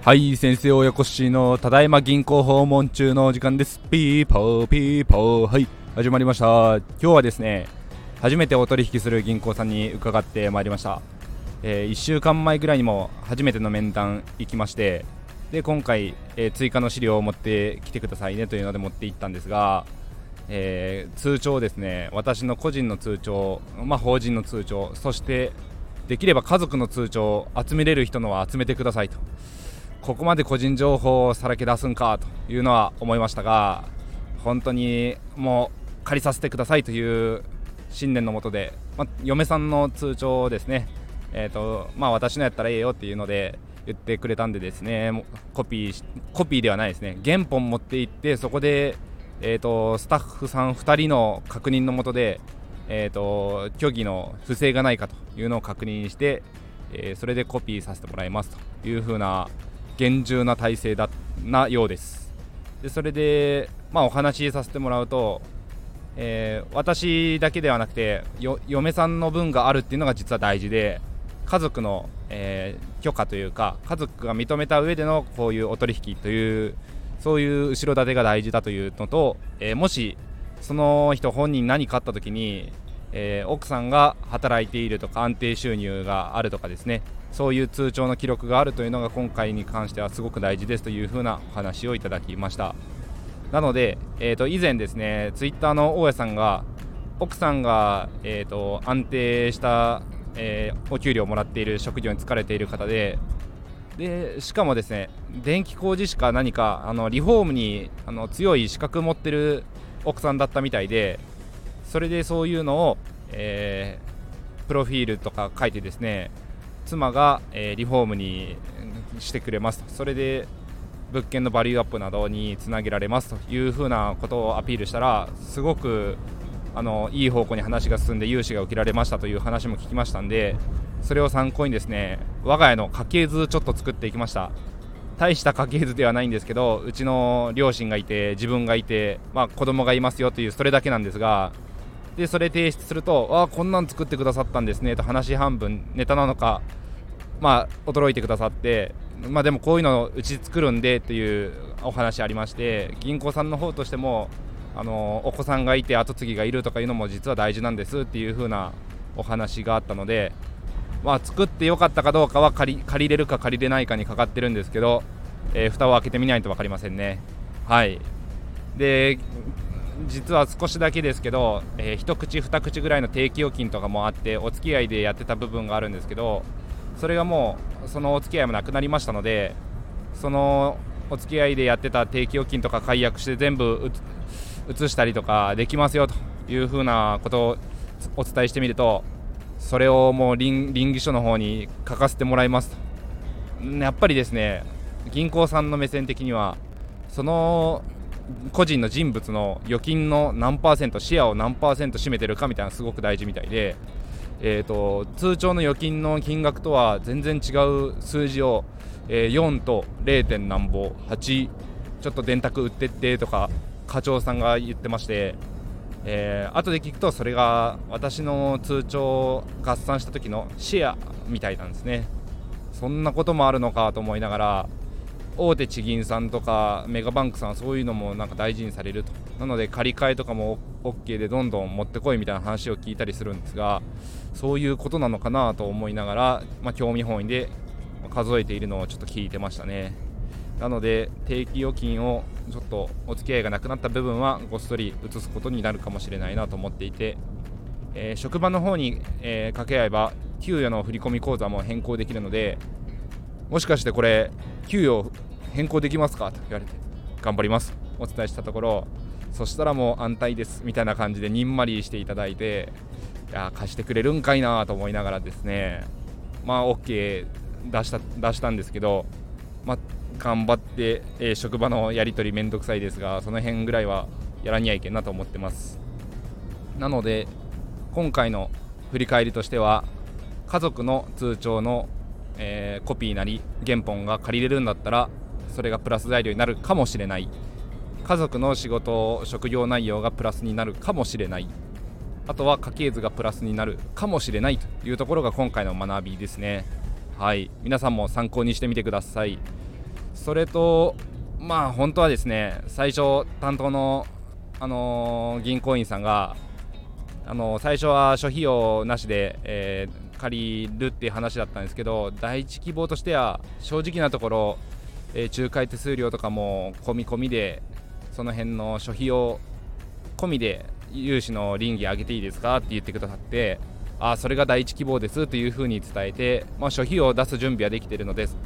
はい先生親子しのただいま銀行訪問中の時間です。ピーポーピーポー。はい始まりました。今日はですね初めてお取引する銀行さんに伺ってまいりました、えー、1週間前ぐらいにも初めての面談行きましてで今回、えー、追加の資料を持ってきてくださいねというので持って行ったんですが、えー、通帳ですね。私の個人の通帳、まあ、法人の通帳そしてできれば家族の通帳を集めれる人のは集めてくださいと。ここまで個人情報をさらけ出すんかというのは思いましたが本当にもう借りさせてくださいという信念のもとで、まあ、嫁さんの通帳をですね、えーとまあ、私のやったらええよっていうので言ってくれたんでですねコピーコピーではないですね。原本持って行ってそこで、えーと、スタッフさん2人の確認のもとで、えーと虚偽の不正がないかというのを確認して、えー、それでコピーさせてもらいますというふうな厳重な体制だなようです。でそれで、まあ、お話しさせてもらうと、えー、私だけではなくて嫁さんの分があるっていうのが実は大事で家族の、えー、許可というか家族が認めた上でのこういうお取引というそういう後ろ盾が大事だというのと、えー、もしその人本人何かあった時に、えー、奥さんが働いているとか安定収入があるとかですね。そういう通帳の記録があるというのが今回に関してはすごく大事ですというふうなお話をいただきました。なので、えー、と以前ですねツイッターの大家さんが奥さんが、えー、と安定した、えー、お給料をもらっている職業に疲れている方ででしかもですね電気工事士か何かあのリフォームにあの強い資格持ってる奥さんだったみたいでそれでそういうのを、えー、プロフィールとか書いてですね妻が、えー、リフォームにしてくれますと。それで物件のバリューアップなどにつなげられますというふうなことをアピールしたらすごくあのいい方向に話が進んで融資が受けられましたという話も聞きましたんでそれを参考にですね我が家の家系図ちょっと作っていきました。大した家系図ではないんですけどうちの両親がいて自分がいて、まあ、子供がいますよというそれだけなんですがでそれ提出するとあこんなん作ってくださったんですねと話半分ネタなのかまあ驚いてくださってまあでもこういうのをうち作るんでっていうお話ありまして銀行さんの方としてもあのお子さんがいて後継ぎがいるとかいうのも実は大事なんですっていう風なお話があったのでまあ作ってよかったかどうかは借り借りれるか借りれないかにかかってるんですけど、えー、蓋を開けてみないと分かりませんね。はい。で実は少しだけですけど、えー、一口二口ぐらいの定期預金とかもあってお付き合いでやってた部分があるんですけどそれがもうそのお付き合いもなくなりましたのでそのお付き合いでやってた定期預金とか解約して全部移したりとかできますよというふうなことをお伝えしてみるとそれをもう倫理書の方に書かせてもらいますとやっぱりですね銀行さんの目線的にはその個人の人物の預金の何パーセントシェアを何パーセント占めてるかみたいなのすごく大事みたいで、えーと、通帳の預金の金額とは全然違う数字を、えー、4と 0. 点何ぼ8ちょっと電卓売ってってとか課長さんが言ってまして、えー、後で聞くとそれが私の通帳を合算した時のシェアみたいなんですね。そんなこともあるのかと思いながら大手地銀さんとかメガバンクさんそういうのもなんか大事にされると。なので借り換えとかも OK でどんどん持ってこいみたいな話を聞いたりするんですがそういうことなのかなと思いながら、まあ、興味本位で数えているのをちょっと聞いてましたね。なので定期預金をちょっとお付き合いがなくなった部分はごっそり移すことになるかもしれないなと思っていて、えー、職場の方に、えー、掛け合えば給与の振込口座も変更できるのでもしかしてこれ給与変更できますか？と言われて頑張ります。お伝えしたところそしたらもう安泰ですみたいな感じでにんまりしていただいていや貸してくれるんかいなと思いながらですねまあ OK 出した出したんですけどまあ頑張って、えー、職場のやり取りめんどくさいですがその辺ぐらいはやらにゃいけんなと思ってます。なので今回の振り返りとしては家族の通帳のえー、コピーなり原本が借りれるんだったらそれがプラス材料になるかもしれない。家族の仕事職業内容がプラスになるかもしれない。あとは家系図がプラスになるかもしれないというところが今回の学びですね。はい。皆さんも参考にしてみてください。それとまあ本当はですね最初担当の、あのー、銀行員さんが、あのー、最初は諸費用なしで、えー、借りるっていう話だったんですけど第一希望としては正直なところ、え仲介手数料とかも込み込みでその辺の諸費用込みで融資の倫理上げていいですかって言ってくださってあそれが第一希望ですというふうに伝えて、まあ、諸費用を出す準備はできているのです。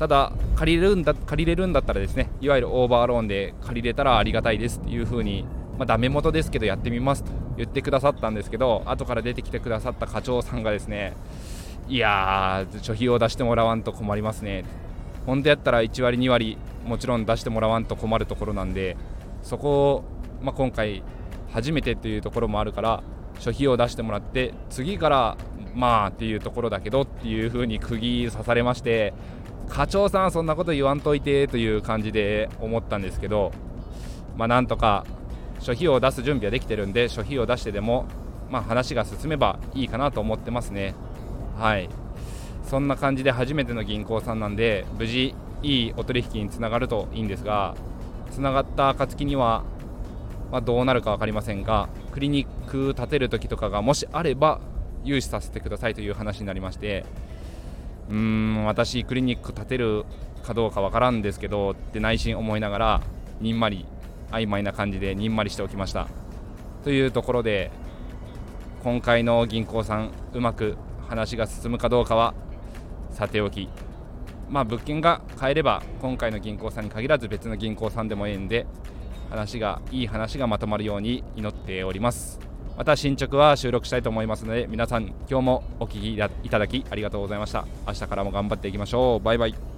ただ借りれるんだ借りれるんだったらですねいわゆるオーバーローンで借りれたらありがたいですっていう風にまあ、ダメ元ですけどやってみますと言ってくださったんですけど後から出てきてくださった課長さんがですねいやー諸費用出してもらわんと困りますね。本当やったら1割2割もちろん出してもらわんと困るところなんでそこを、まあ、今回初めてというところもあるから諸費用出してもらって次からまあっていうところだけどっていう風に釘刺されまして課長さんそんなこと言わんといてという感じで思ったんですけどまあなんとか諸費用を出す準備はできてるんで諸費用を出してでもまあ話が進めばいいかなと思ってますね。はい。そんな感じで初めての銀行さんなんで無事いいお取引につながるといいんですがつながった暁には、まあ、どうなるか分かりませんがクリニック建てる時とかがもしあれば融資させてくださいという話になりましてうーん私クリニック建てるかどうかわからんですけどって内心思いながらにんまり曖昧な感じでにんまりしておきました。というところで今回の銀行さんうまく話が進むかどうかはさておき。まあ物件が買えれば今回の銀行さんに限らず別の銀行さんでもええんで話がいい話がまとまるように祈っております。また進捗は収録したいと思いますので皆さん今日もお聴きいただきありがとうございました。明日からも頑張っていきましょう。バイバイ。